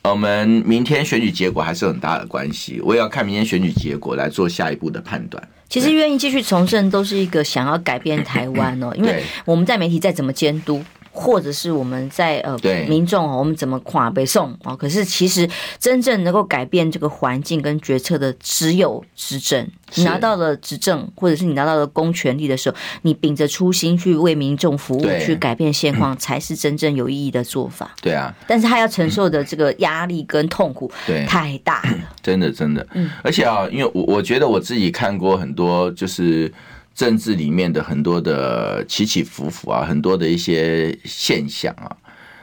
我们明天选举结果还是有很大的关系，我也要看明天选举结果来做下一步的判断。
其实愿意继续从政，都是一个想要改变台湾哦，*laughs* 因为我们在媒体再怎么监督。或者是我们在呃民众哦，我们怎么跨北宋哦？可是其实真正能够改变这个环境跟决策的，只有执政。你拿到了执政，或者是你拿到了公权力的时候，你秉着初心去为民众服务，去改变现况，*clears throat* 才是真正有意义的做法。
对啊，
但是他要承受的这个压力跟痛苦，对，太大了。*clears throat*
真的，真的，嗯。而且啊，因为我我觉得我自己看过很多，就是。政治里面的很多的起起伏伏啊，很多的一些现象啊，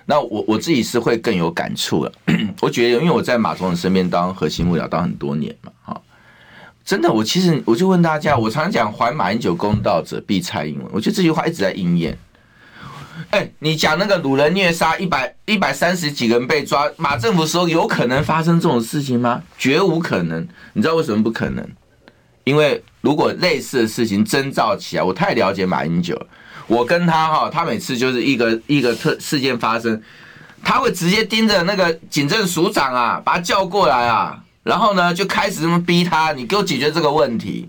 那我我自己是会更有感触了。*clears throat* 我觉得，因为我在马总统身边当核心幕僚当很多年嘛，哈，真的，我其实我就问大家，我常常讲“还马英九公道者，必蔡英文”，我觉得这句话一直在应验。哎，你讲那个掳人虐杀一百一百三十几个人被抓，马政府说有可能发生这种事情吗？绝无可能。你知道为什么不可能？因为如果类似的事情征兆起来，我太了解马英九。我跟他哈，他每次就是一个一个特事件发生，他会直接盯着那个警政署长啊，把他叫过来啊，然后呢就开始这么逼他，你给我解决这个问题。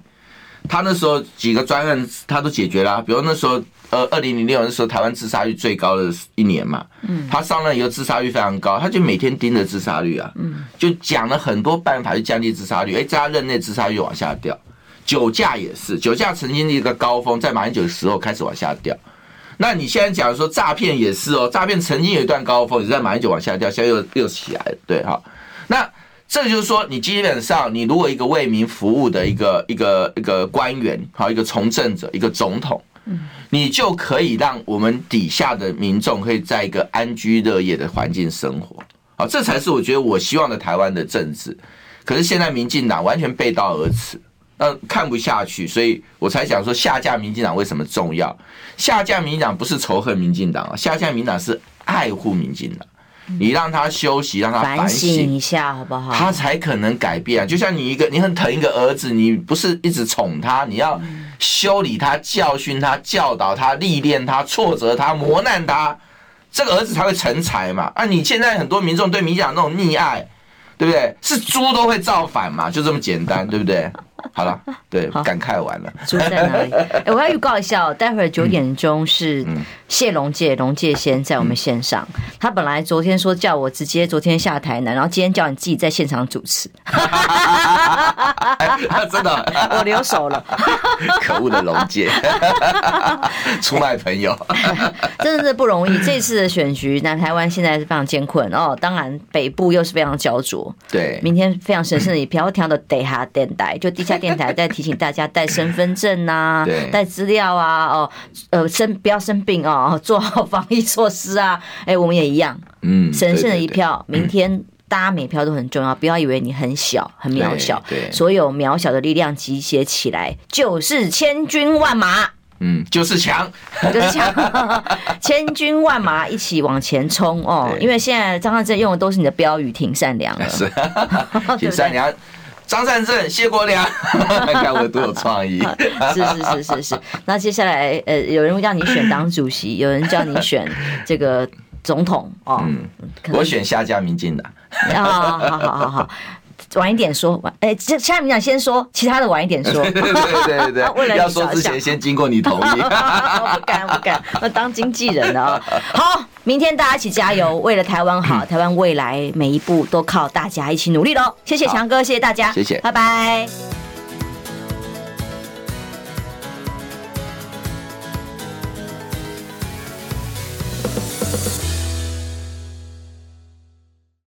他那时候几个专案他都解决了，比如那时候呃二零零六年的时候，台湾自杀率最高的一年嘛，嗯，他上任以后自杀率非常高，他就每天盯着自杀率啊，嗯，就讲了很多办法去降低自杀率，哎，在他任内自杀率往下掉。酒驾也是，酒驾曾经的一个高峰，在马英九的时候开始往下掉。那你现在讲说诈骗也是哦，诈骗曾经有一段高峰，也是在马英九往下掉，现在又又起来了，对哈。那这就是说，你基本上，你如果一个为民服务的一个一个一个官员，好一个从政者，一个总统，你就可以让我们底下的民众可以在一个安居乐业的环境生活，好，这才是我觉得我希望的台湾的政治。可是现在民进党完全背道而驰。那，看不下去，所以我才想说下架民进党为什么重要？下架民进党不是仇恨民进党啊，下架民进党是爱护民进党。你让他休息，让他反省
一下，好不好？
他才可能改变。就像你一个，你很疼一个儿子，你不是一直宠他，你要修理他、教训他、教导他、历练他、挫折他、磨难他，这个儿子才会成才嘛。啊，你现在很多民众对民进党那种溺爱，对不对？是猪都会造反嘛，就这么简单，对不对？*laughs* 好了，对，感慨完了。*laughs*
住在哪里？*laughs* 哎，我要预告一下哦，待会儿九点钟是谢龙介，龙介先在我们线上。他本来昨天说叫我直接昨天下台南，然后今天叫你自己在现场主持。
真的，
我留守了。
可恶的龙介，出卖朋友，
真的是不容易。这次的选举，南台湾现在是非常艰困哦。当然，北部又是非常焦灼。
对，
明天非常神圣的一 *clears throat* 票，调的得哈电台，就地下。电台在提醒大家带身份证 *laughs* 呐，带资料啊，哦，呃，生不要生病哦，做好防疫措施啊。哎，我们也一样，嗯，神圣的一票，明天大家每票都很重要，不要以为你很小很渺小，对，所有渺小的力量集结起来就是千军万马，
嗯，就是强，*laughs*
就是强，*laughs* 千军万马一起往前冲哦。因为现在张汉正用的都是你的标语，挺善良的，
是，挺善良。张善政、谢国良，*laughs* 看我多有创意！*laughs*
是是是是是。那接下来，呃，有人会叫你选党主席，有人叫你选这个总统哦。
嗯，我选下架民进党。
啊，好好好好好，晚一点说。晚，哎，这下面讲先说，其他的晚一点说。
对对对对，*laughs* 为了要说之前先经过你同意。*laughs*
我不敢不敢，我当经纪人了啊。好。明天大家一起加油，为了台湾好，台湾未来每一步都靠大家一起努力喽！谢谢强哥，谢谢大家，
谢谢，
拜拜。